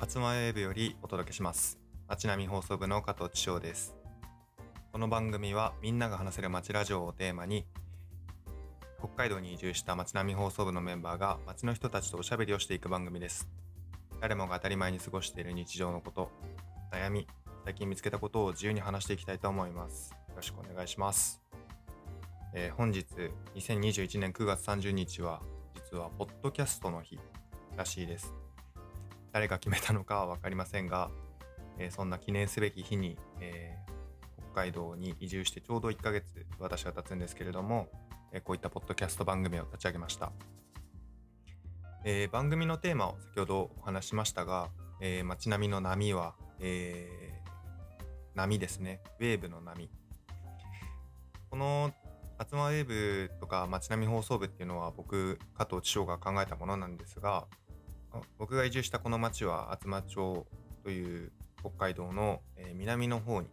厚間ウェブよりお届けします。町並み放送部の加藤千翔です。この番組はみんなが話せる町ラジオをテーマに北海道に移住した町並み放送部のメンバーが町の人たちとおしゃべりをしていく番組です。誰もが当たり前に過ごしている日常のこと悩み最近見つけたことを自由に話していきたいと思います。よろしくお願いします、えー本日2021年9月30日は実はポッドキャストの日らしいです。誰が決めたのかは分かりませんが、えーそんな記念すべき日に、えー北海道に移住してちょうど1ヶ月私は経つんですけれども、えーこういったポッドキャスト番組を立ち上げました、えー番組のテーマを先ほどお話ししましたが、えー街並みの波は、えー波ですね。ウェーブの波。この集まウェーブとか街並み放送部っていうのは僕加藤千代が考えたものなんですが僕が移住したこの町は厚真町という北海道の、南の方に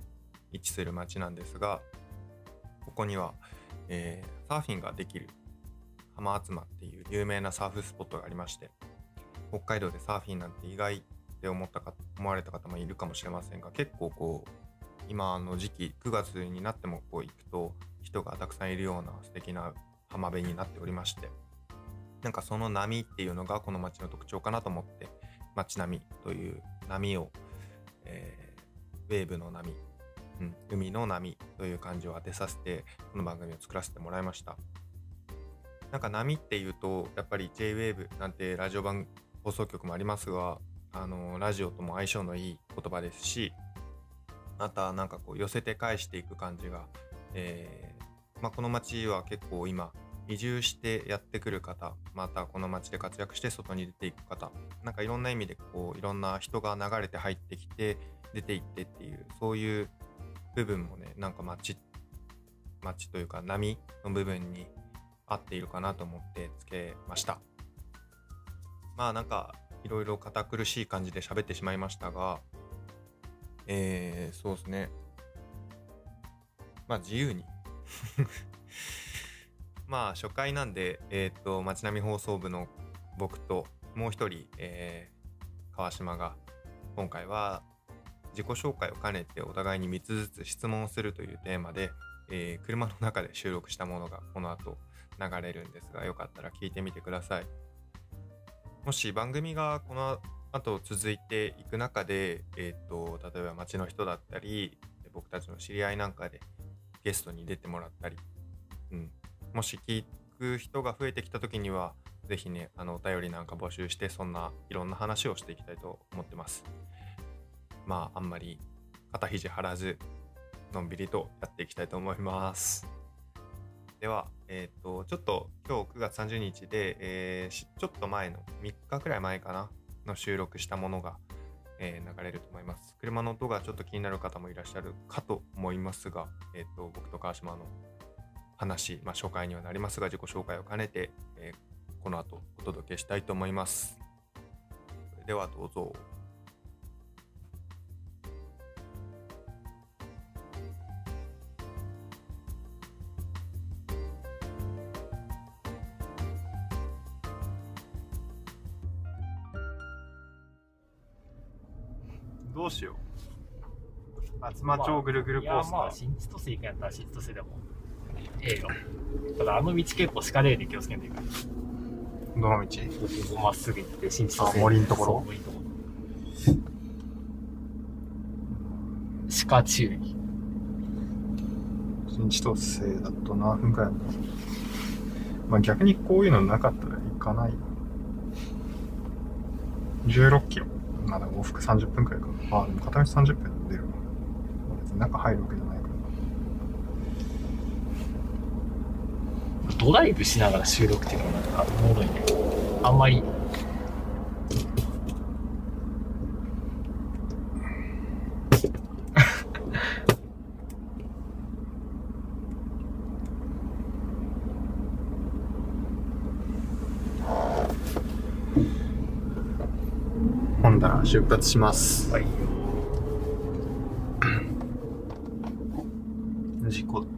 位置する町なんですがここには、えーサーフィンができる浜厚真っていう有名なサーフスポットがありまして北海道でサーフィンなんて意外って思ったか思われた方もいるかもしれませんが結構こう今の時期9月になってもこう行くと人がたくさんいるような素敵な浜辺になっておりましてなんかその波っていうのがこの街の特徴かなと思って街並みという波を、えーウェーブの波、うん、海の波という漢字を当てさせてこの番組を作らせてもらいました。なんか波っていうとやっぱり JWAVE なんてラジオ番放送局もありますがあのラジオとも相性のいい言葉ですしまたなんかこう寄せて返していく感じが、えーまあ、この町は結構今移住してやってくる方またこの町で活躍して外に出ていく方なんかいろんな意味でこういろんな人が流れて入ってきて出ていってっていうそういう部分もねなんか町町というか波の部分に合っているかなと思ってつけました。まあなんかいろいろ堅苦しい感じで喋ってしまいましたがえー、そうですね。まあ自由に。まあ初回なんで、えっ、と、街並み放送部の僕ともう一人、えー川島が今回は自己紹介を兼ねてお互いに3つずつ質問をするというテーマで、えー車の中で収録したものがこの後流れるんですが、よかったら聞いてみてください。もし番組がこの後続いていく中で、えっ、と、例えば街の人だったり、僕たちの知り合いなんかでゲストに出てもらったり、うん、もし聞く人が増えてきた時には、ぜひね、あの、お便りなんか募集して、そんないろんな話をしていきたいと思ってます。まあ、あんまり肩肘張らず、のんびりとやっていきたいと思います。では、えっ、と、ちょっと今日9月30日で、えーちょっと前の3日くらい前かな、の収録したものが、えー流れると思います。車の音がちょっと気になる方もいらっしゃるかと思いますが、えっ、と、僕と川島の話、まあ、紹介にはなりますが、自己紹介を兼ねて、えーこの後お届けしたいと思います。それではどうぞ。どうしよう。厚真町ぐるぐるコースター。まあ、新千歳行くんやったら新千歳でも。ええよ。ただ、あの道結構鹿でで気をつけんといかん。どの道？ここまっすぐ行って、新千歳。あ森んところ？そう森んところ。鹿注意。新千歳だと何分くらいだまあ逆にこういうのなかったら行かないよ。16キロ。まだ往復30分くらいか。ああ、でも片道30分出るわ。別に中入るわけじゃないから。ドライブしながら収録っていうのがなんか、おもろいね。あんまり。ほんだら出発します。はい。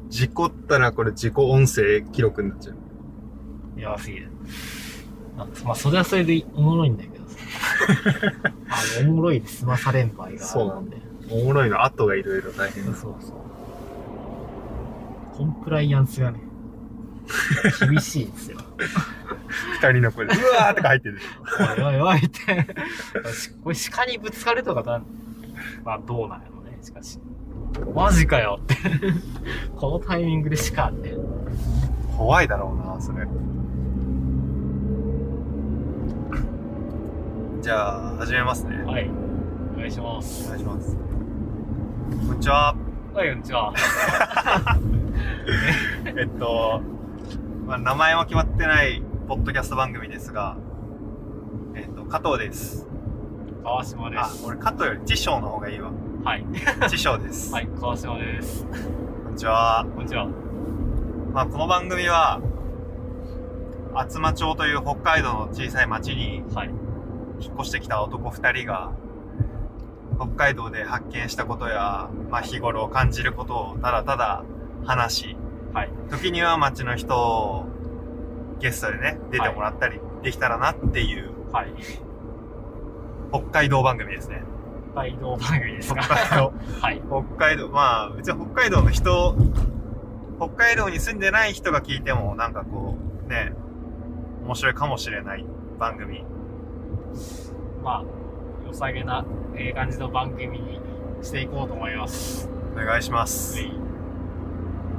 事故、事故ったらこれ自己音声記録になっちゃう。やばすぎる。まあ、まあ、それはそれでおもろいんだけどさ。あの、おもろいで済まされん場合があるので。おもろいの後がいろいろ大変そうそう。コンプライアンスがね、厳しいんですよ。二人の声で、うわーとか入ってるでしおいおいおいって。しこれ鹿にぶつかるとかだ、まあどうなんやろね、しかし。マジかよって。このタイミングで鹿って。ょ。怖いだろうな、それ。じゃあ、始めますね。はい。お願いしまおす。願いします。こんにちは。はい、こんにちは。えっと、まあ、名前は決まってないポッドキャスト番組ですが、えっと、加藤です。川島であ、す。俺加藤より知章の方がいいわ。はい。知章です。はい、川島です。こんにちは。こんにちは。まあ、この番組は、厚真町という北海道の小さい町にはい。引っ越してきた男二人が、北海道で発見したことや、まあ、日頃感じることをただただ話し、はい。時には町の人をゲストでね、出てもらったりできたらなっていう、はい。北海道番組ですね。北海道番組です北か海道、はい。北海道、まあ、別に北海道の人、北海道に住んでない人が聞いても、なんかこう、ね、面白いかもしれない番組。まあ、良さげな、ええ感じの番組にしていこうと思います。お願いします。はい。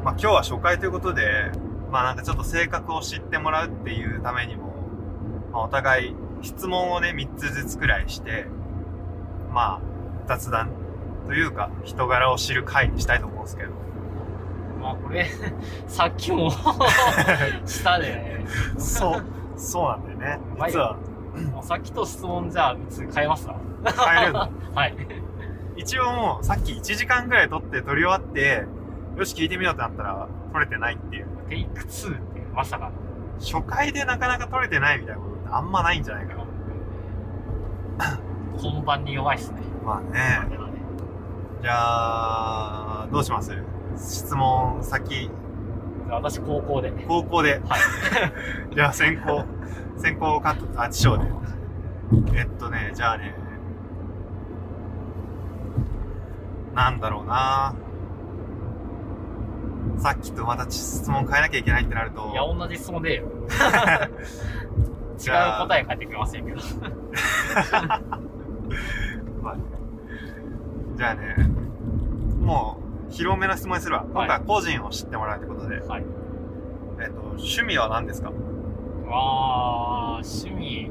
まあ、今日は初回ということで、まあなんかちょっと性格を知ってもらうっていうためにも、まあ、お互い質問をね、3つずつくらいして、まあ、雑談というか、人柄を知る回にしたいと思うんですけど。まあこれ、さっきも したで、そう、そうなんだよね。はい実は、さっきと質問じゃあ別に変えますか変えるの？はい。一応もう、さっき1時間くらい撮って撮り終わって、よし聞いてみようってなったら、撮れてないっていう。テイク2っていう、まさか。初回でなかなか撮れてないみたいなことってあんまないんじゃないかな。本番に弱いっすね。まあね。じゃあ、どうします？質問先、私高校で。高校で。はい。じゃあ先行、先行カット、あ、地章で。えっとね、じゃあね、なんだろうなさっきとまた質問変えなきゃいけないってなるとい、や、同じ質問でよ。違う答え返ってきませんけど。まあじゃあね、もう、広めの質問にするわ。今回は個人を知ってもらうってことで、はい。えっと、趣味は何ですか？あー、趣味。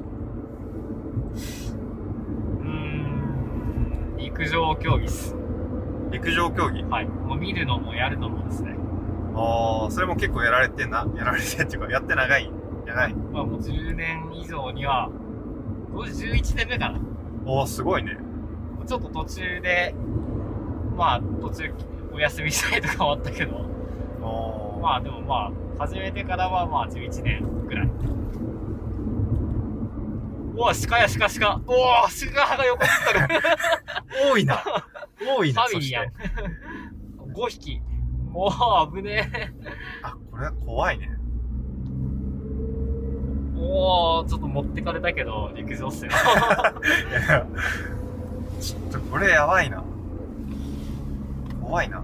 うーん、陸上競技っす。陸上競技？はい。もう見るのもやるのもですね。ああ、それも結構やられてんな？やられてっていうか、やって長い？長い？まあもう10年以上には、どう11年目かな。おー、すごいね。ちょっと途中で、まあ途中お休みしたりとかもあったけど。まあでもまあ、始めてからはまあ11年ぐらい。おわ、鹿や鹿鹿。おお、鹿が横にったる。多いな。多いな、ファミリーやんそして。5匹。おお、危ねえ。あ、これは怖いね。おお、ちょっと持ってかれたけど、陸上っすよ。いや、ちょっとこれやばいな。怖いな。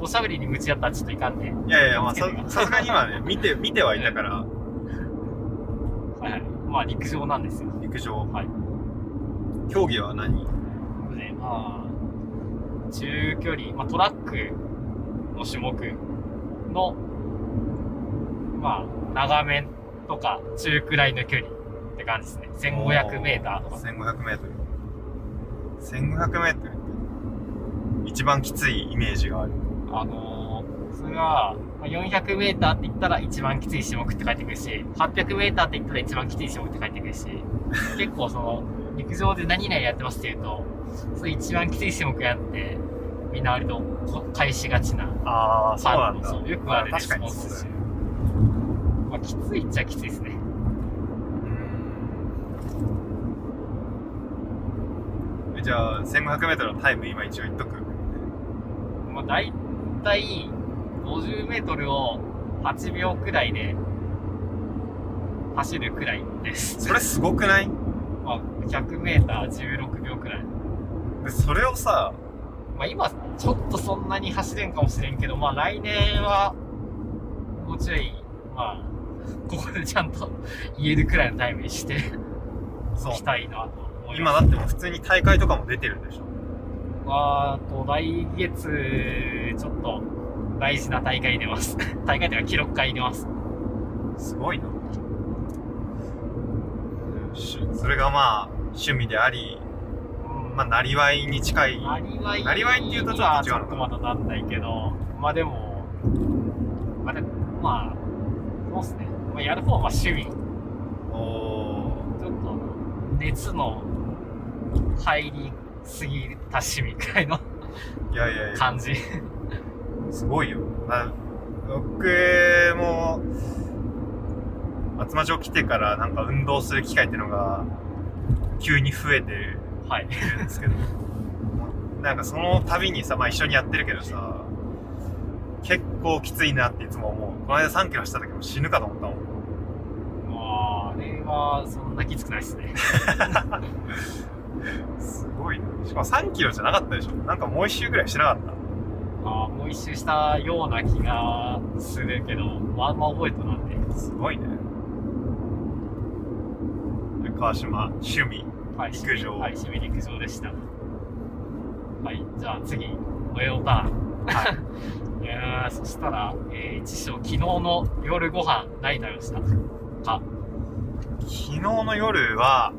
おしゃべりに夢中やったらちょっといかんね。いやいや、まあ、ささすがに今ね、見て、見てはいたから、はいはい。まあ陸上なんですよ。陸上。はい。競技は何？で、まあ、中距離、まあトラックの種目の、まあ、長めとか中くらいの距離って感じですね。1500メーターとか。1500メートル。1500メートルって、一番きついイメージがある。あのー、それが、まあ400メーターって言ったら一番きつい種目って書いてくるし、800メーターって言ったら一番きつい種目って書いてくるし、結構その、陸上で何々やってますって言うと、それ一番きつい種目やって、みんな割とこ返しがちな。ああ、そうなんだ。そうよくあるレス確かにポンスしそうだよ。まあ、きついっちゃきついですね。うんじゃあ、1500メートルのタイム今一応言っとく？まあ、だいたい50メートルを8秒くらいで走るくらいです。それすごくない？まあ、100m16 秒くらい。でそれをさまあ今、ちょっとそんなに走れんかもしれんけど、まあ来年は、もうちょい、まあ、ここでちゃんと言えるくらいのタイムにして、そうたいなと思い今ます。だってもう普通に大会とかも出てるんでしょあと、来月、ちょっと、大事な大会に出ます。大会というか記録会に出ます。すごいなしそれがまあ趣味でありまあなりわいに近いなりわいなりわいっていうとちょっと違うのかちょっとまだなんないけど、まあでも、まあでも、まあ、そうっすね。まあやる方はまあ趣味。おちょっと、熱の入りすぎた趣味くらいの。ーいやいやいや。感じ。すごいよ。な僕も松間町来てからなんか運動する機会っていうのが急に増えてる。はい。んですけど。なんかその度にさ、まあ、一緒にやってるけどさ結構きついなっていつも思う。この間3キロした時も死ぬかと思ったもん。まあ、あそんなきつくないっすね。すごいなしかも3キロじゃなかったでしょなんかもう一周ぐらいしなかったああ、もう一周したような気がするけど、あんま覚えてないんで。すごいねで川島趣味はい、陸上はい、趣味陸上でした。はい、じゃあ次、上のターン。はい。いやー、そしたら、えー、一章、昨日の夜ご飯何食べましたか昨日の夜は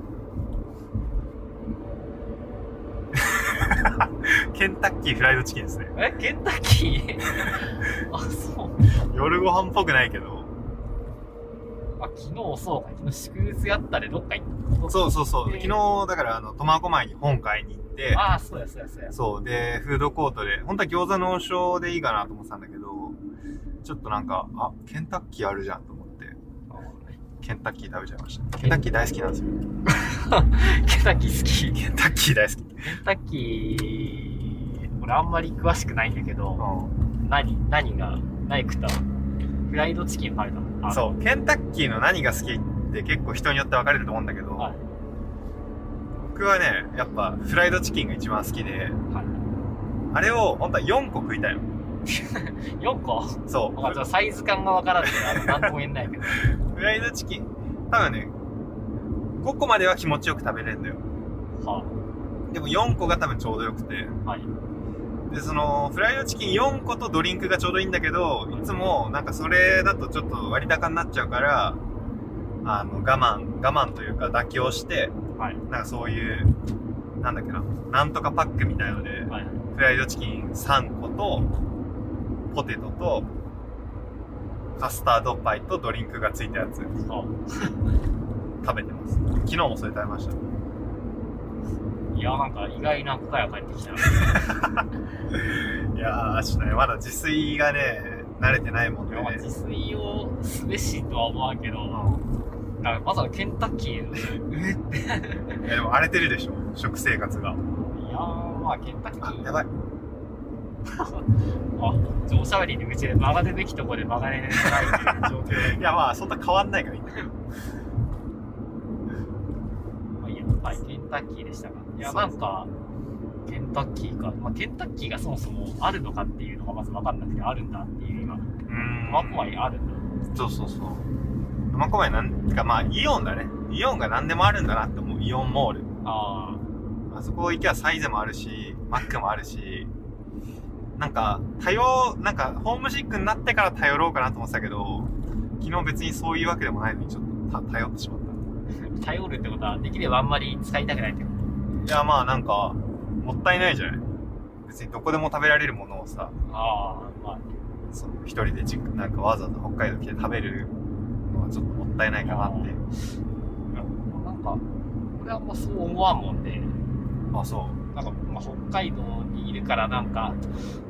ケンタッキーフライドチキンですね。え、ケンタッキー？あ、そう。夜ご飯っぽくないけど。あ、昨日そうか、昨日祝日やったでどっか行った。そうそうそう、えー。昨日だからあの苫小牧に本買いに行って。ああ、そうや、そうや、そうや。そう。でフードコートで。本当は餃子の王将でいいかなと思ってたんだけどちょっとなんかあケンタッキーあるじゃんとケンタッキー食べちゃいました。ケンタッキー。大好きなんですよ。ケンタッキー好き。ケンタッキー大好き。ケンタッキー、俺あんまり詳しくないんだけど、何、何が、何食った？フライドチキン食べたのあ。そう。ケンタッキーの何が好きって結構人によって分かれると思うんだけど、はい。僕はねやっぱフライドチキンが一番好きではい。あれを本当は4個食いたいの 4個そうまあ、サイズ感がわからんから、なんとも言えないけど。フライドチキン多分ね5個までは気持ちよく食べれるんだよはでも4個が多分ちょうどよくてあ、はい。でそのフライドチキン4個とドリンクがちょうどいいんだけどいつもなんかそれだとちょっと割高になっちゃうからあの我慢我慢というか妥協してはい。なんかそういうなんだっけななんとかパックみたいのではい。フライドチキン3個とポテトとカスタードパイとドリンクがついたやつ。食べてます昨日もそれ食べましたいや、なんか意外な答えが返ってきたな。いやーちょっとねまだ自炊がね慣れてないもんね自炊をすべしとは思わんけど、なんかまさかケンタッキーで、えって。いやでも荒れてるでしょ食生活がいやー、まあケンタッキー。あやばいあ、上しゃべりに夢中で間が出べきとこで間が出ないっていう状況で。いやまあそんな変わんないからいいんだけど まあいいや、はい、ケンタッキーでしたが。いや、なんか、ケンタッキーか。まあ、ケンタッキーがそもそもあるのかっていうのがまず分かんなくて、あるんだっていう今。うーんマコマにあるんだ。そうそうそう苫小牧なんかまあイオンだねイオンが何でもあるんだなって思うイオンモールああそこ行けばサイゼもあるしマックもあるしなんか多様なんかホームシックになってから頼ろうかなと思ってたけど昨日別にそういうわけでもないのにちょっとた頼ってしまった。あ、頼るってことは、できればあんまり使いたくないってこいやまあなんかもったいないじゃない。別にどこでも食べられるものをさと。ああ、まあ、そう一人でじなんかわざわざ北海道来て食べるのはちょっともったいないかなって。なんか、俺はもうそう思わんもんで、あそなんか、まあ、北海道にいるからなんか、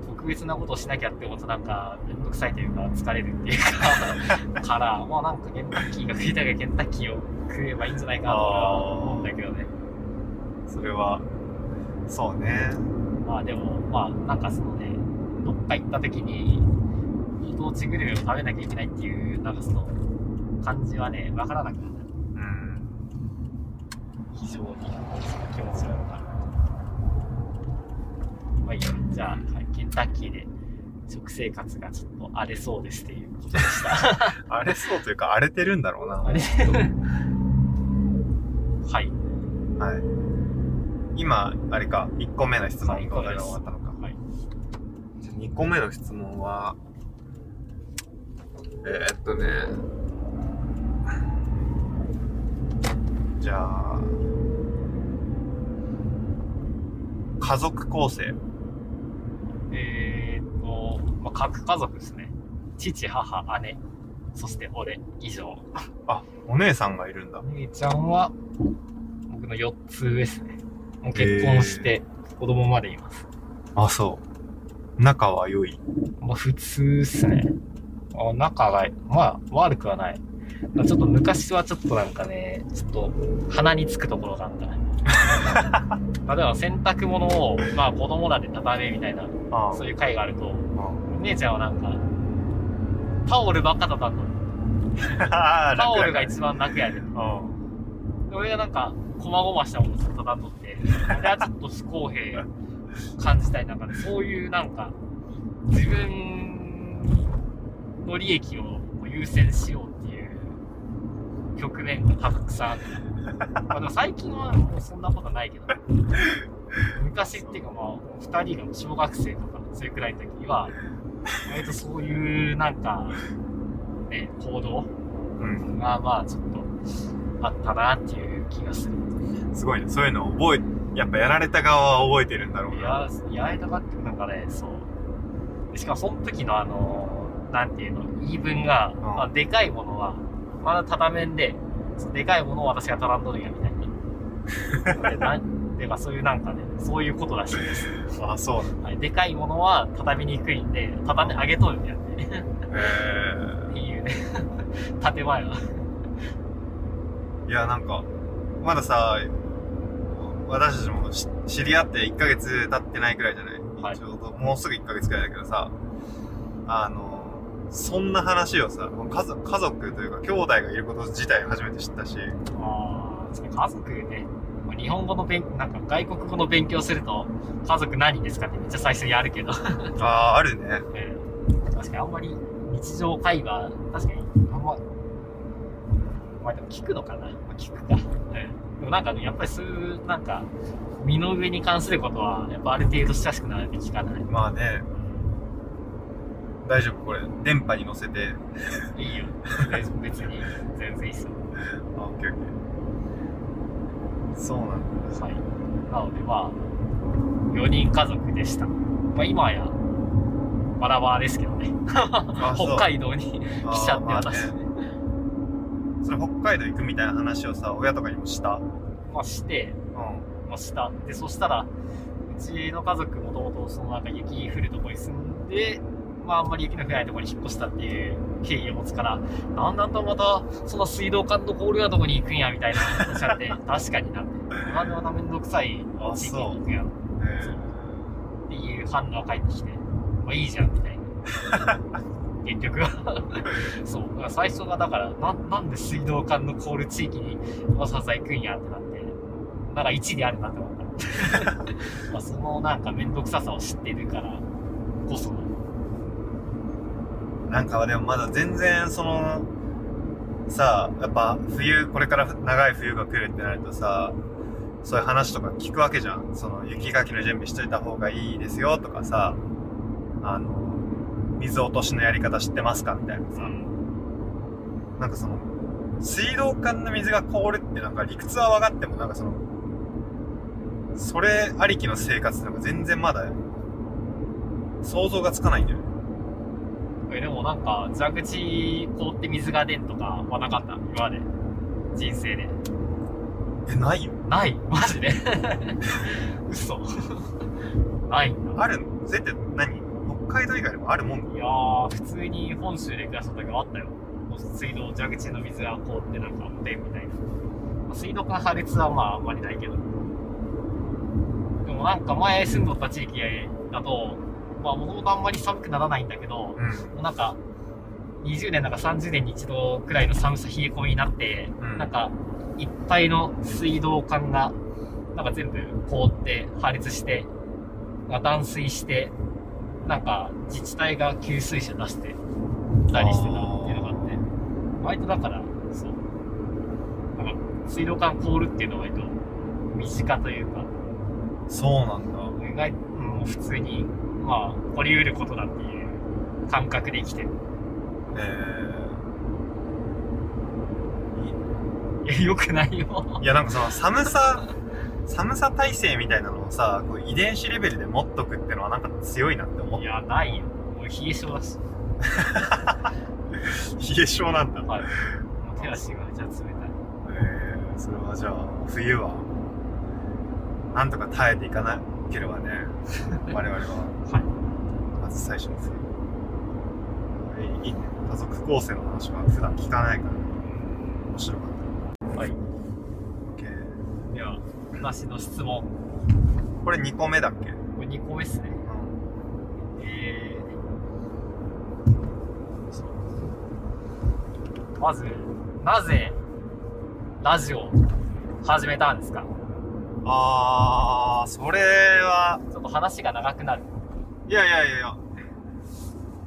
特別なことをしなきゃって思うとなんか、めんどくさいというか、疲れるっていうか、から、まあなんかケンタッキーが食いたいからケンタッキーを食えばいいんじゃないかなとは思うんだけどね。うそれはそうねまあでも、まあなんかそのね、どっか行った時に、ご当地グルメを食べなきゃいけないっていう、なんかその、感じはね、わからなくなった。うん非常にその気持ちがわかる。まあいいや、じゃあ、はいケンタッキーで食生活がちょっと荒れそうですっていうことでした。荒れそうというか荒れてるんだろうな。あれはい。はい。今、あれか、1個目の質問はいが終わったのか。はい。じゃあ2個目の質問は、えー、っとね、じゃあ、家族構成。えーっと、まあ、核家族ですね。父、母、姉、そして俺、以上。あ、お姉さんがいるんだ。姉ちゃんは、僕の4つ上ですね。もう結婚して、子供までいます。あ、そう。仲は良い。まあ、普通っすね。あ仲が、まあ、悪くはない。まあちょっと昔はちょっとなんかね、ちょっと鼻につくところがあったね。例えば洗濯物を、まあ子供らで畳めみたいな、あそういう会があると、あ姉ちゃんはなんか、タオルばっか畳んの タオルが一番楽やで。俺がなんか、こまごましたものずっと畳んどって、俺はちょっと不公平感じたい中で、そういうなんか、自分の利益を優先しよう局面がたくさんあ。まあでも最近はもうそんなことないけど、昔っていうかまあ、二人が小学生とか、それくらいの時は、割とそういうなんか、ね、行動うん。がまあちょっとあったなっていう気がする。すごいね。そういうのを覚え、やっぱやられた側は覚えてるんだろういな。や、やれたかっていうなんかね、そう。でしかもその時のあの、なんていうの、言い分が、んまあ、でかいものは、まだ畳めんで、でかいものを私が畳んどるんや、みたいな。でなんで、まあそういうなんかね、そういうことらしいです。あ、そう。はい、でかいものは畳みにくいんで、畳み上げとるんやって。へっていうね、建前は。え。いや、なんか、まださ、私たちもし知り合って1ヶ月経ってないくらいじゃない、はいちょうど、もうすぐ1ヶ月くらいだけどさ、あの、そんな話をさ、家族家族というか兄弟がいること自体初めて知ったし、ああ、家族ね、まあ日本語の勉なんか外国語の勉強すると、家族何ですかってめっちゃ最初にあるけど、ああ、あるね。えー確かにあんまり日常会話、確かにあんま、まあでも聞くのかな、まあ、聞くか。えーでもなんかね、やっぱりそういう、なんか、身の上に関することは、やっぱある程度親しくならないと聞かな。い。まあね、大丈夫これ、電波に乗せて、いいよ。別 別に、全然いいっすよ。あ、オッケーオッケー。そうなんだ。はい。なのでまあ、4人家族でした。まあ今はや、バラバラですけどね。あ そう北海道に来ちゃってあーまあ私。ねそれ北海道行くみたいな話をさ、親とかにもした？まあして、うん。まあした。で、そしたら、うちの家族もともとそのなんか雪降るところに住んで、まああんまり雪の降らないところに引っ越したっていう経緯を持つから、だんだんとまたその水道管の凍るようなところに行くんやみたいなおっしゃって、確かになって。なんでまためんどくさいあ地域に行くんやっていう反応が返ってきて、まあいいじゃんみたいな。結局はそう。だから最初がだから、ななんで水道管の凍る地域にわざわざ行くんやってなって、なんか一理あるなって思った。まあそのなんかめんどくささを知ってるからこその、ーなんかでもまだ全然その、さあ、やっぱ冬、これから長い冬が来るってなるとさ、そういう話とか聞くわけじゃん。その雪かきの準備しといた方がいいですよとかさ、あの、水落としのやり方知ってますかみたいなさ。なんかその、水道管の水が凍るってなんか理屈は分かってもなんかその、それありきの生活なんか全然まだ想像がつかないんだよね。えでもなんか蛇口凍って水が出んとかはなかった？今まで。人生で。え、ないよ。ない？マジで？嘘ないんだ。あるの？それって何？北海道以外でもあるもんいやー、普通に本州で暮らした時はあったよ。水道、蛇口の水が凍ってなんか出んみたいな。まあ水道管破裂はまああんまりないけど。でもなんか前住んどった地域だと、まあもともとあんまり寒くならないんだけど、うん。もうなんか、20年なんか30年に一度くらいの寒さ冷え込みになって、うんなんか、いっぱいの水道管が、なんか全部凍って破裂して、なんか断水して、なんか自治体が給水車出してたりしてたっていうのがあって、割とだから、そう。なんか水道管凍るっていうのは割と身近というか、そうなんだ。意外もう普通に、まあ、起こり得ることだっていう感覚で生きてる。えいや、よくないよ。ー、いやなんかその寒さ、寒さ耐性みたいなのをさ、こう遺伝子レベルで持っとくってのはなんか強いなって思っいや、ないよ。俺冷え性だし。た。冷え性なんだ。はい。もう手足がめちゃ冷たい。えー、それはじゃあ冬はなんとか耐えていかなければね我々ははい。まず最初の冬えーいいね家族構成の話は普段聞かないから面白かったはい。OK では、私の質問。これ2個目だっけ、これ2個目っすね。うえー、そうまず、なぜ、ラジオを始めたんですか？ん、あーそれはちょっと話が長くなる。いやいやいやいや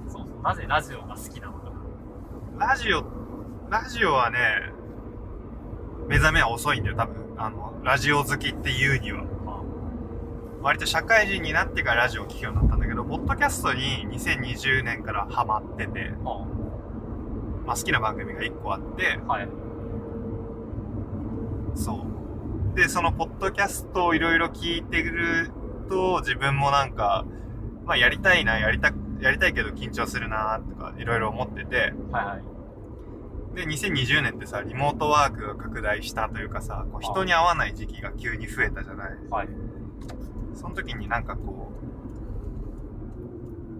そうそう。なぜラジオが好きなのか。ラジオラジオはね目覚めは遅いんだよ多分あのラジオ好きっていうにはは割と社会人になってからラジオを聴くようになったんだけど、ポッドキャストに2020年からハマってて、あ、はまあ、好きな番組が1個あって、あ、はい。そう。で、そのポッドキャストをいろいろ聞いてると、自分もなんか、まあやりたいな、やりた、やりたいけど緊張するな、とかいろいろ思ってて、はいはい。で、2020年ってさ、リモートワークが拡大したというかさ、こう人に会わない時期が急に増えたじゃない。はい。その時になんかこ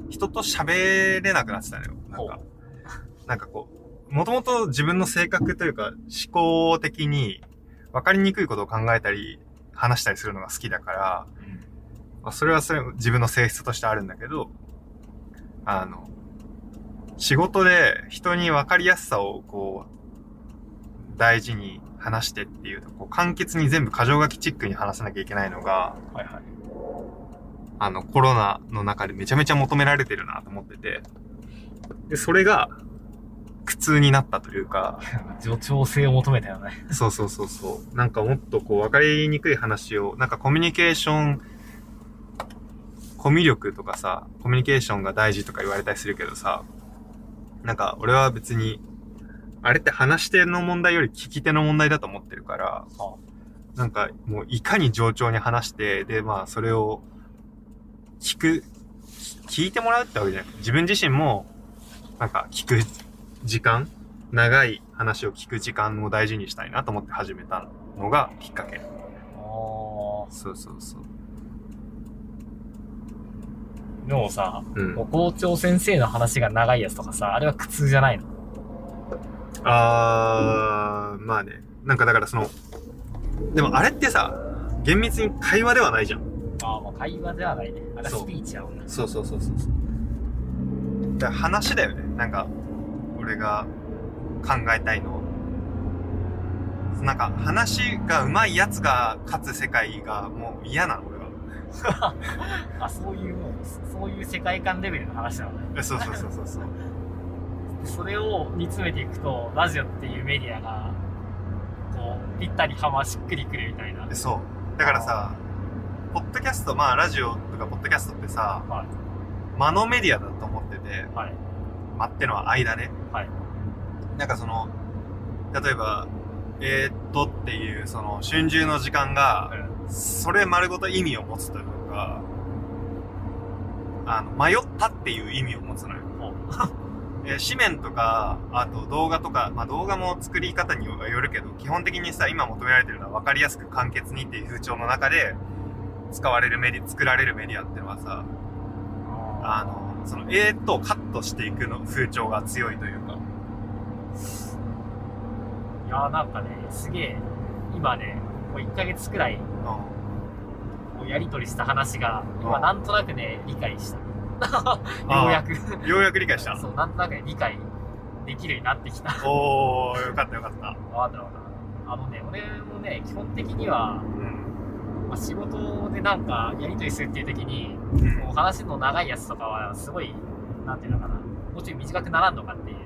う、人と喋れなくなってたのよ。なんかほ、なんかこう、もともと自分の性格というか思考的に分かりにくいことを考えたり、話したりするのが好きだから、まあ、それはそれ自分の性質としてあるんだけど、あの、仕事で人に分かりやすさをこう、大事に話してっていうと、こう簡潔に全部箇条書きチックに話さなきゃいけないのが、はいはい。あの、コロナの中でめちゃめちゃ求められてるなと思ってて、で、それが苦痛になったというか、助長性を求めたよね。そうそうそうそう。なんかもっとこう分かりにくい話を、なんかコミュニケーション、コミュ力とかさ、コミュニケーションが大事とか言われたりするけどさ、なんか俺は別に、あれって話し手の問題より聞き手の問題だと思ってるから、はなんかもういかに冗長に話して、でまあそれを聞く、聞いてもらうってわけじゃなくて、自分自身もなんか聞く時間、長い話を聞く時間を大事にしたいなと思って始めたのがきっかけ。あ。おそうそうそう。ーでもさ、うん。校長先生の話が長いやつとかさ、あれは苦痛じゃないの？あー、まあね。なんかだからその、でもあれってさ、厳密に会話ではないじゃん。ああ、まあ会話ではないね。あれスピーチやもんね。そうそうそうそうそう。だ話だよね。なんか、俺が考えたいのは。なんか、話が上手いやつが勝つ世界がもう嫌なの。あ、そういうもう、そういう世界観レベルの話なのね。えそうそうそうそうそう。それを煮詰めていくと、ラジオっていうメディアが、こう、ぴったりはましっくりくるみたいなで。そう。だからさ、ポッドキャスト、まあラジオとかポッドキャストってさ、はい。間のメディアだと思ってて、はい。間ってのは間ね。はい。なんかその、例えば、えー、っとっていう、その、春秋の時間が、それ丸ごと意味を持つというか、あの、迷ったっていう意味を持つのよ。ほう え紙面とか、あと動画とか、まあ動画も作り方によるけど、基本的にさ、今求められてるのは分かりやすく簡潔にっていう風潮の中で、使われるメディ作られるメディアってのはさ、あの、その、えっとカットしていくの風潮が強いというか、いやーなんかね、すげえ、今ね、こう1ヶ月くらい、うこうやりとりした話が、うん今なんとなくね、理解した。あようやく。ん。ようやく理解した。そう、なんとなくね、理解できるようになってきた。おー、よかったよかった。わかったわかった。あのね、俺もね、基本的には、うんまあ、仕事でなんかやりとりするっていう時に、うんもう話の長いやつとかは、すごい、なんていうのかな、もうちょい短くならんのかっていうね、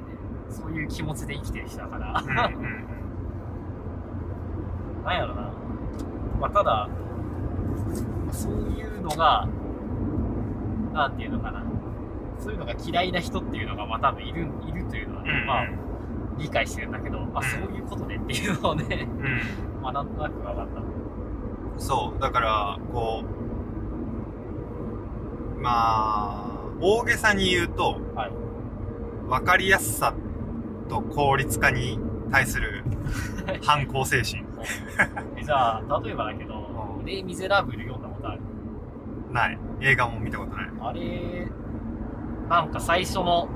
そういう気持ちで生きてる人だから、うんうんなんやろな。まあ、ただ、そういうのが、なんていうのかな。そういうのが嫌いな人っていうのが、まあ多分いる、いるというのはね、うんまあ理解してるんだけど、まあうんそういうことでっていうのをね、うん まあなんとなく分かった。そうだからこうまあ大げさに言うとはい。分かりやすさと効率化に対する 反抗精神。えじゃあ、例えばだけど、うん。レイ・ミゼラブル読んだことある？ない。映画も見たことない。あれ、なんか最初の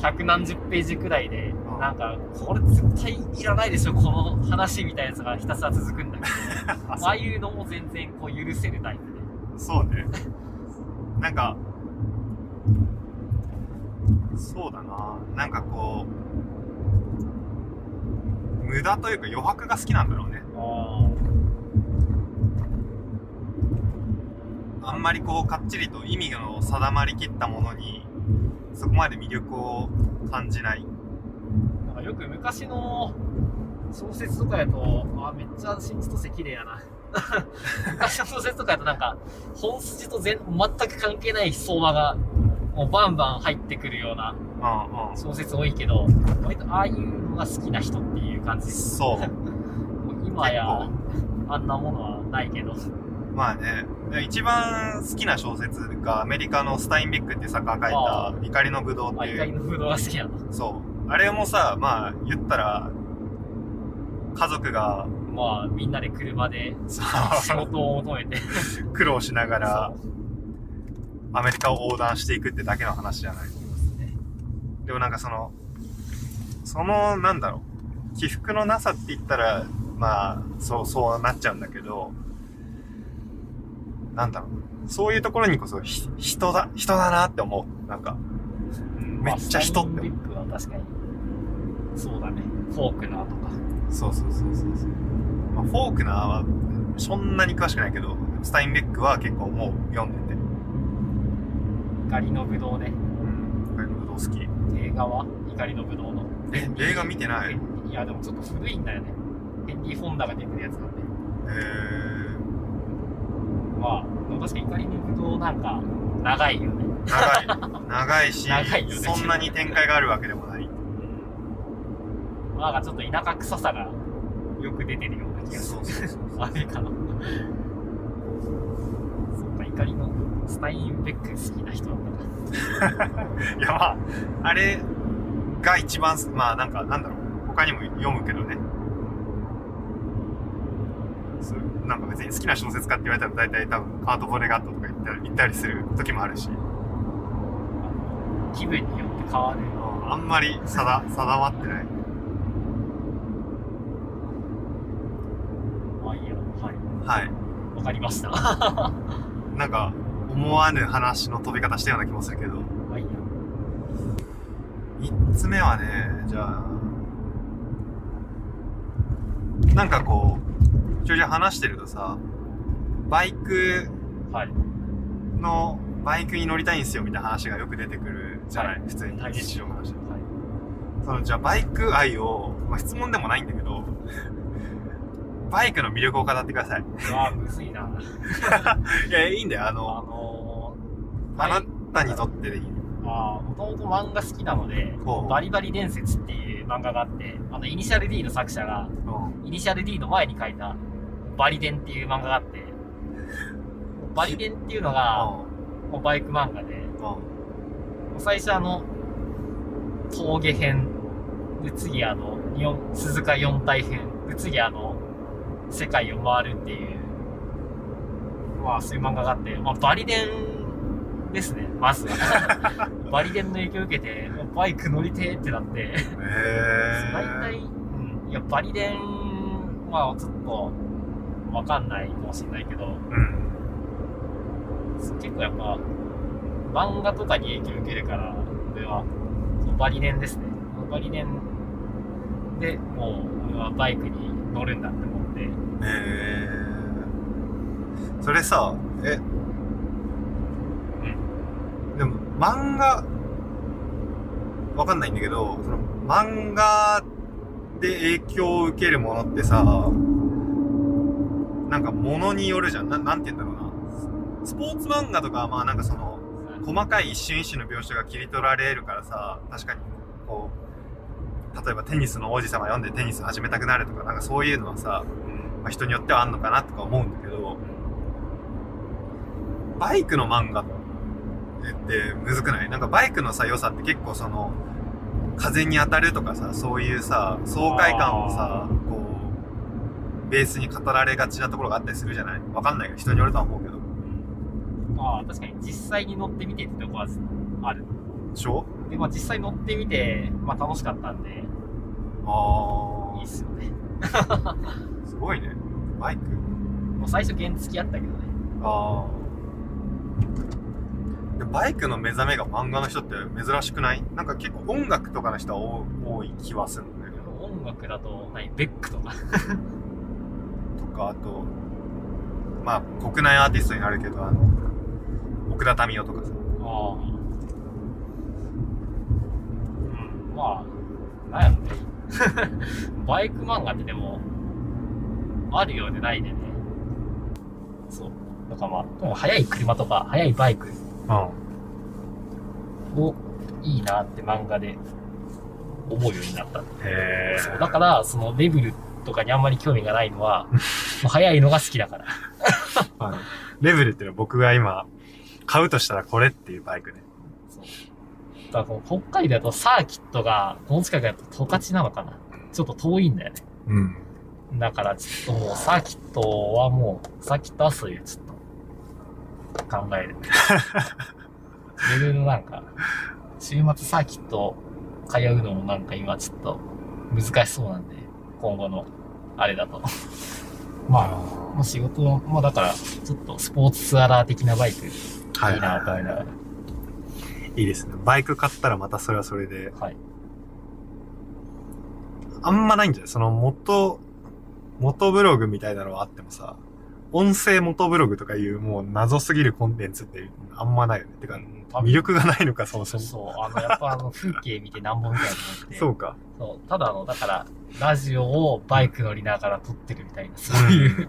百何十ページくらいで、うん。なんか、これ絶対いらないでしょ、この話みたいなやつがひたすら続くんだけど、ああいうのも全然こう許せるタイプで。そうね。なんかそうだな。なんかこう無駄というか余白が好きなんだろうね。ああんまりこうかっちりと意味の定まりきったものにそこまで魅力を感じない。あ、なんかよく昔の小説とかやと、あ、めっちゃ新千歳綺麗やな。昔の小説とかやとなんか、本筋と全全く関係ない相場が、もうバンバン入ってくるような小説多いけど、割とああいうのが好きな人っていう感じ。です。そう。今や、あんなものはないけど。まあね。一番好きな小説がアメリカのスタインベックっていう作家が書いあた「怒りのぶどう」っあ、ていう。怒りの風土が好きなの。そう。あれもさまあ言ったら家族がまあ、みんなで車で仕事を求めて。苦労しながらアメリカを横断していくってだけの話じゃない。でもなんかそのそのなんだろう起伏のなさって言ったらまあそうそうなっちゃうんだけどなんだろうそういうところにこそひ人だ人だなって思う。なんかめっちゃ人ってまあスタインベックは確かに。そうだね。フォークナーとか。そうそうそうそうそう、まあ、フォークナーはそんなに詳しくないけどスタインベックは結構もう。読んでて怒りのぶどうね。うんこれのどう好き映画は？怒りのぶどうの。え映画見てない？いや、でもちょっと古いんだよね。ヘンリー・フォンダが出てるやつなんで。えまあ、でも確かに怒りのぶどうなんか、長いよね。ー、長い長いし 長いよねそんなに展開があるわけでもないなんかちょっと田舎臭さがよく出てるような気がする。そうそうそうアメリカの。そっか、怒りのスタインベック好きな人。いやまああれが一番まあなんかなんだろう他にも読むけどねなんか別に好きな小説家って言われたら大体多分カート・ボネガットとか言った言ったりする時もあるし気分によって変わる。あんまり定定まってないまあいいや。はい。はいわかりました。なんか思わぬ話の飛び方したような気もするけどまあいいや。3つ目はねじゃあなんかこうちょいちょい話してるとさバイクはい。のバイクに乗りたいんですよみたいな話がよく出てくるじゃない、はい普通にはい日常の話はい。そのじゃあバイク愛を、まあ、質問でもないんだけど バイクの魅力を語ってくださいうわむずいな。いやいいんだよああのあなたにとってでいい。あもともと漫画好きなのでバリバリ伝説っていう漫画があって、あの、イニシャル D の作者が、う。んイニシャル D の前に書いた、バリデンっていう漫画があって、バリデンっていうのが、もうバイク漫画で、最初あの、峠編、で次あの、日本鈴鹿四体編、で次あの、世界を回るっていう、まあそういう漫画があって、まあバリデンですね、まず。は。バリデンの影響を受けて、もうバイク乗りてーってなって、へ 大え体、うん、いや、バリデンはちょっとわかんないかもしれないけど、うん。結構やっぱ、漫画とかに影響を受けるから、俺は、バリデンですね。バリデンでもう、俺はバイクに乗るんだって思って。へえそれさえでも漫画わかんないんだけどその漫画で影響を受けるものってさなんかものによるじゃん。ななんて言うんだろうな。スポーツ漫画とかはまあなんかその細かい一瞬一瞬の描写が切り取られるからさ確かにこう例えばテニスの王子様読んでテニス始めたくなるとかなんかそういうのはさ、まあ、人によってはあんのかなとか思うんだけどバイクの漫画ってむずくない？なんかバイクのさ良さって結構その風に当たるとかさそういうさ爽快感をさこうベースに語られがちなところがあったりするじゃない？わかんないけど人によるとは思うけど。まあ確かに。実際に乗ってみてってとこはある。でしょ？で、まあ実際乗ってみて、まあ楽しかったんで、あいいっすよね。あ すごいね。バイク。もう最初原付きあったけどね。ああバイクの目覚めが漫画の人って珍しくない？なんか結構音楽とかの人は多多い気はするんだけど音楽だと、何、ベックとか。とかあとまあ国内アーティストになるけどあの奥田民生とかさああ。うん、まあ、なんやろね。バイク漫画ってでも、あるようでないでね。そう。だからまあ、でも速い車とか、速いバイクうん。をいいなって漫画で思うようになった。へそうだから、そのレベルとかにあんまり興味がないのは、もう速いのが好きだから。あ のレベルっていうのは僕が今買うとしたらこれっていうバイクね。そう。だから北海道だとサーキットが、この近くだと十勝なのかな。ちょっと遠いんだよね。うん。だからちょっともうサーキットはもう、サーキット遊びをちょっと考える。レベルなんか、週末サーキット通うのもなんか今ちょっと難しそうなんで、今後のあれだと。まあ、もう仕事は、まあだから、ちょっとスポーツツアラー的なバイクいいなと思いながら。いいですねバイク買ったらまたそれはそれではい。あんまないんじゃない？その元、元ブログみたいなのはあってもさ、音声元ブログとかいうもう謎すぎるコンテンツってあんまないよね。てか、魅力がないのか、そもそも。そう、あの、やっぱあの、風景見てなんぼみたいなのって。そうか。そう。ただあの、だから、ラジオをバイク乗りながら撮ってるみたいな、そういう。うん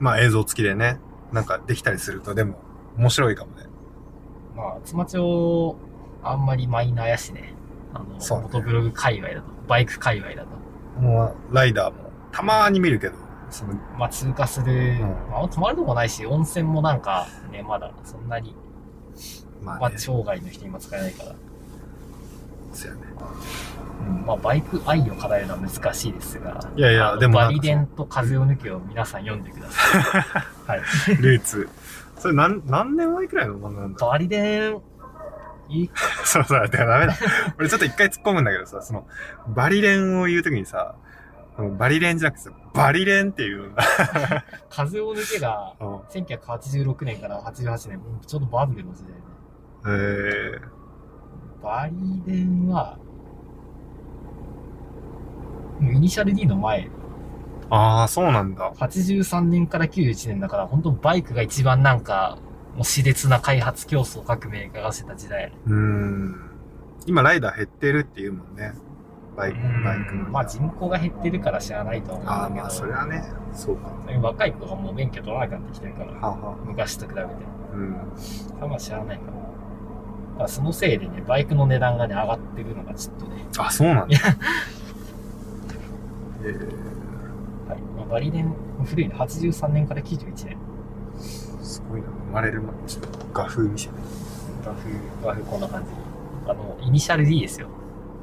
まあ映像付きでね、なんかできたりするとでも面白いかもね。まあ、妻町、あんまりマイナーやしね。あの、そうね元ブログ界隈だと、バイク界隈だと。もうライダーもたまーに見るけど、その、まあ、通過する、んまあ、泊まるとこないし、温泉もなんか、ね、まだそんなに、まあ、まあね、町外の人今使えないから。そうやね。うん、まあ、バイク愛を語るのは難しいですが。いやいやでもバリデンと風を抜けを皆さん読んでください。はい。ルーツ。それ何、何年前くらいの漫画なんだバリデン、いい？そうそう、だからダメだ。俺ちょっと一回突っ込むんだけどさ、その、バリレンを言うときにさ、バリレンじゃなくてさ、バリレンっていうのが、風を抜けが、うん1986年から88年、ちょうどバブルの時代で。えバリデンは、もうイニシャル D の前、ー、ああ、そうなんだ。83年から91年だから、本当バイクが一番なんか、もう熾烈な開発競争各メーカーがしてた時代。うーん。今ライダー減ってるっていうもんね。バイク、バイクの。まあ人口が減ってるから知らないとは思うんだけど、ああ、まあそれはね、そうか。若い子がもう免許取らなくなってきてるから、はあはあ昔と比べて。うん。あんま知らないから。だからそのせいでね、バイクの値段がね、上がってるのがちょっとね、あ、そうなんだ。えー、はい。まあ、バリデン、古いね、83年から91年。すごいな。生まれる前にちょっと画風見せて。画風、画風こんな感じ。あの、イニシャル D ですよ。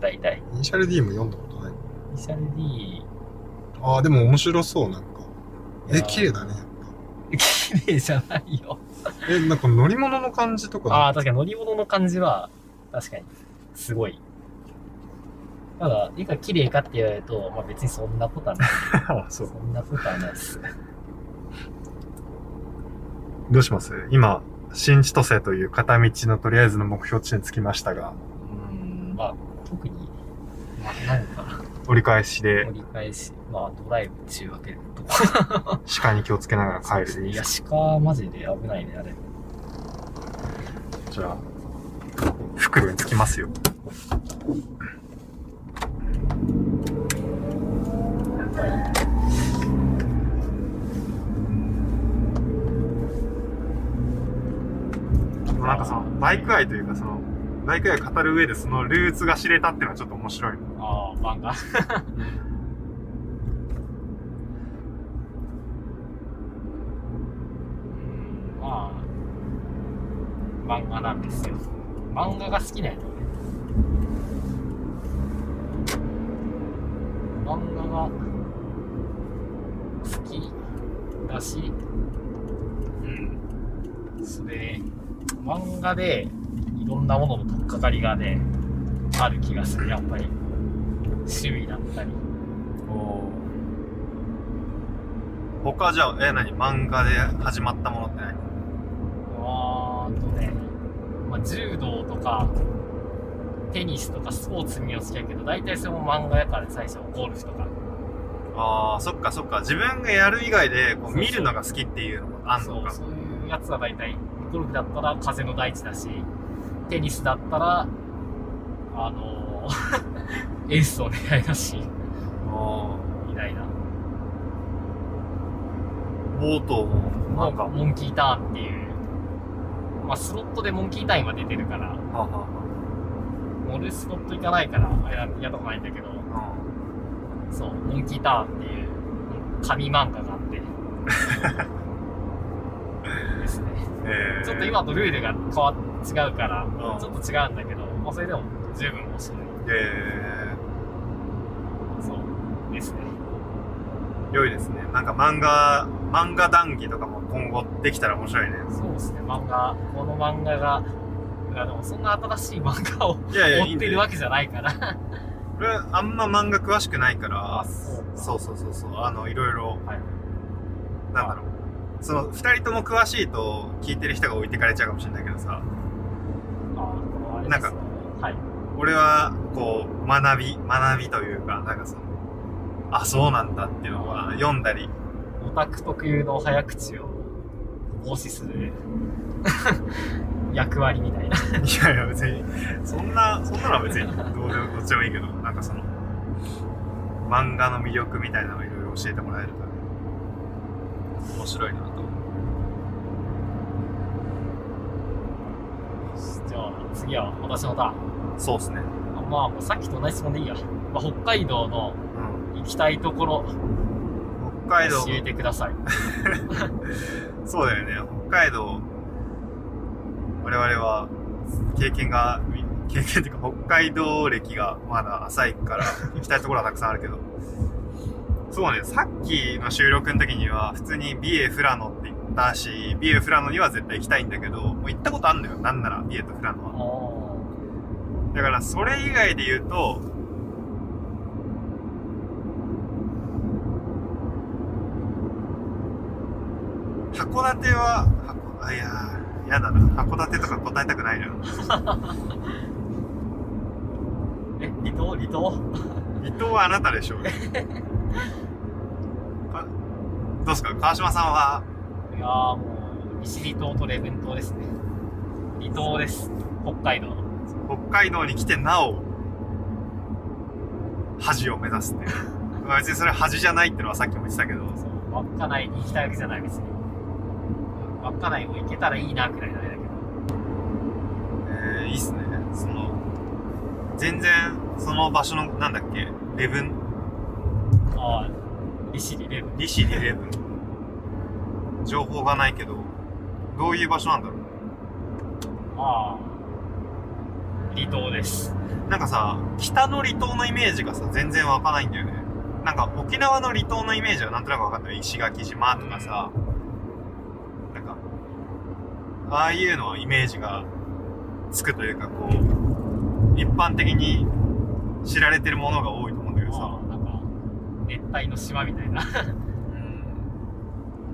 大体。イニシャル D も読んだことない。イニシャル D、ああ、でも面白そう、なんか。え、綺麗だね。綺麗じゃないよ。え、なんか乗り物の感じとか。ああ、確かに乗り物の感じは、確かに、すごい。ただ、絵が綺麗かって言われると、まあ別にそんなことはない。あそうそんなことはないです。どうします？今、新千歳という片道のとりあえずの目標地点に着きましたが。うーん、まあ、特に、まあ、なんか、折り返しで。折り返し、まあドライブ中分けると鹿に気をつけながら帰るでいいいやです、鹿マジで危ないね、あれ。じゃあ袋につきますよ。なんかそのバイク愛というかそのバイク愛を語る上でそのルーツが知れたっていうのはちょっと面白いのああ、漫画。うんまあ、漫画なんですよ。漫画が好きなやつね。漫画が好きだし、うん。それ、漫画でいろんなものの取っかかりがね、ある気がする、やっぱり。趣味だったり。他じゃあえ何？漫画で始まったものって何？あーとね、まあ、柔道とか、テニスとかスポーツ見よ好きやけど、大体それも漫画やから最初、ゴルフとか。ああそっかそっか。自分がやる以外でこう見るのが好きっていうのがあんのか。そう、そういうやつは大体、ゴルフだったら風の大地だし、テニスだったら、あのー エースを狙いだし、あみたいな。ーボートも。なんかはモンキーターンっていう、まあ、スロットでモンキーターンは出てるから、あはあは俺スロット行かないから、あれややったことないんだけど、あそう、モンキーターンっていう紙漫画があって、ですね。えー、ちょっと今とルールが変わっ違うから、んちょっと違うんだけど、まあ、それでも十分面白い。えそうですね。ー、良いですねなんか漫画漫画談義とかも今後できたら面白いねそうですね、漫画、この漫画が、あのそんな新しい漫画をいやいやいい追ってるわけじゃないから。俺あんま漫画詳しくないからあそうそうそうそうそうあのいろいろはい。なんだろうその二人とも詳しいと聞いてる人が置いてかれちゃうかもしれないけどさなんかはい。俺はこう学び学びというかなんかそのあそうなんだっていうのは読んだりオタク特有の早口を防止する役割みたいな。いやいや別にそんなそんなのは別にどうでもどっちでもいいけどなんかその漫画の魅力みたいなのをいろいろ教えてもらえるから面白いなと。じゃあ次は私のターン。そうっすね。あまあもうさっきと同じ質問でいいや。まあ、北海道のうん。行きたいところ。北海道。教えてください。そうだよね。北海道。我々は経験が経験っていうか北海道歴がまだ浅いから行きたいところはたくさんあるけどそうねさっきの収録の時には普通にビエフラノって言ったしビエフラノには絶対行きたいんだけどもう行ったことあるのよなんならビエとフラノは。おだからそれ以外で言うと函館は函あいやーやだな。函館とか答えたくないのよ え、離島？離島？離島はあなたでしょう どうすか？川島さんは？いやーもう、西離島と礼文島ですね。離島です。北海道の。北海道に来てなお恥を目指すって 別にそれ恥じゃないってのはさっきも言ってたけどそう、稚内に行きたいわけじゃない別に。稚内も行けたらいいなくらいのあれだけど。えー、いいっすね。その、全然、その場所の、なんだっけ、レブン、ああ、利尻礼文。利尻レブン。情報がないけど、どういう場所なんだろああ、離島です。う。なんかさ、北の離島のイメージがさ、全然湧かないんだよね。なんか、沖縄の離島のイメージはなんとなくわかんない。石垣島とかさ、なんか、ああいうのはイメージがつくというか、こう、一般的に知られてるものが多い熱帯の島みたいな。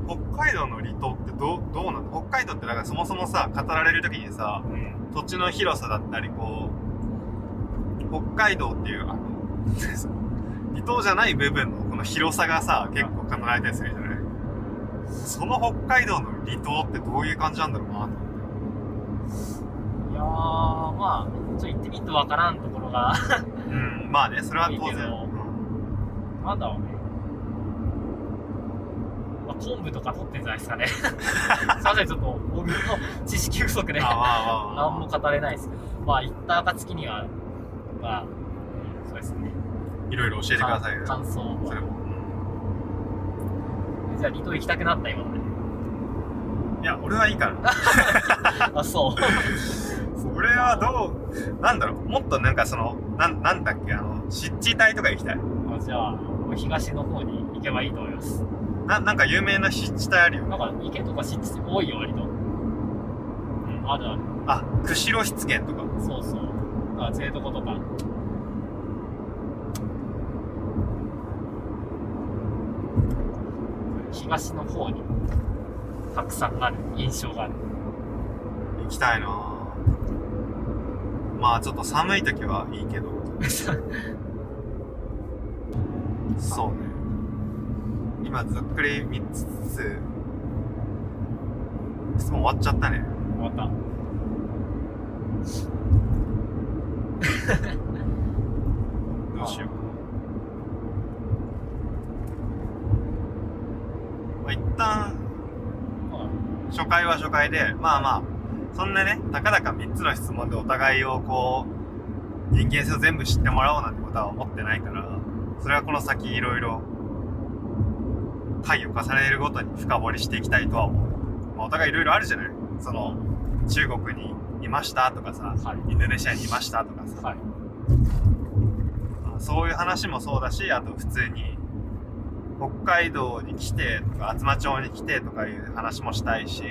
北海道の離島ってどうどうなの北海道ってだからそもそもさ語られる時にさうん。土地の広さだったりこう北海道っていうあの 離島じゃない部分のこの広さがさ、結構語られたりするじゃない？その北海道の離島ってどういう感じなんだろうなと思って。いやー、まあ、ちょっと行ってみるとわからんところが、うん、まあね、それは当然。なんだろうね。まあ、昆布とか取ってんじゃないですかね。すいません、ちょっと僕の知識不足で、何も語れないですけど、まあ、行った暁には、まあ、そうですね。いろいろ教えてくださいよ。感想をそれも。じゃあ、離島行きたくなった、今まで。いや、俺はいいから。あ、そう。俺はどう、なんだろう、もっとなんかその、なん、なんだっけ、あの、湿地帯とか行きたい。あじゃあ、東の方に行けばいいと思います。な、なんか有名な湿地帯あるよね。なんか、池とか湿地多いよ、割と。うん、あるある。あ、釧路湿原とか。そうそう。あ、知床とか。東の方にたくさんある印象がある。行きたいなぁまあちょっと寒い時はいいけど。そうね。今ざっくり3つ、質問終わっちゃったね。また。どうしよう。まあ、一旦、初回は初回で、まあまあ、そんなね、たかだか3つの質問でお互いをこう、人間性を全部知ってもらおうなんてことは思ってないから、それはこの先いろいろ、回を重ねるごとに深掘りしていきたいとは思う。まあ、お互いいろいろあるじゃない？その、中国にいましたとかさ、はいインドネシアにいましたとかさ、はい。まあそういう話もそうだし、あと普通に、北海道に来てとか、厚真町に来てとかいう話もしたいし、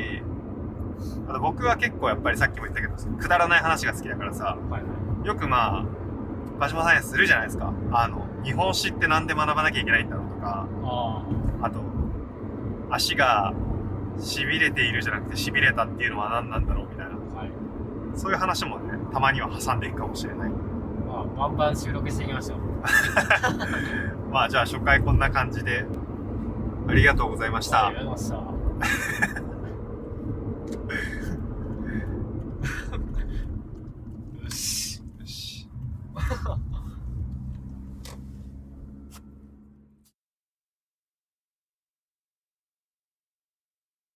あと僕は結構やっぱりさっきも言ったけど、くだらない話が好きだからさ、はい。よくまあ、場所サイエンスするじゃないですか。あの、日本史ってなんで学ばなきゃいけないんだろうとか、ああと、足が痺れているじゃなくて痺れたっていうのは何なんだろうみたいな。あ。はい。そういう話もね、たまには挟んでいくかもしれない。まあ、バンバン収録していきましょう。まあじゃあ初回こんな感じで、ありがとうございました。ありがとうございました。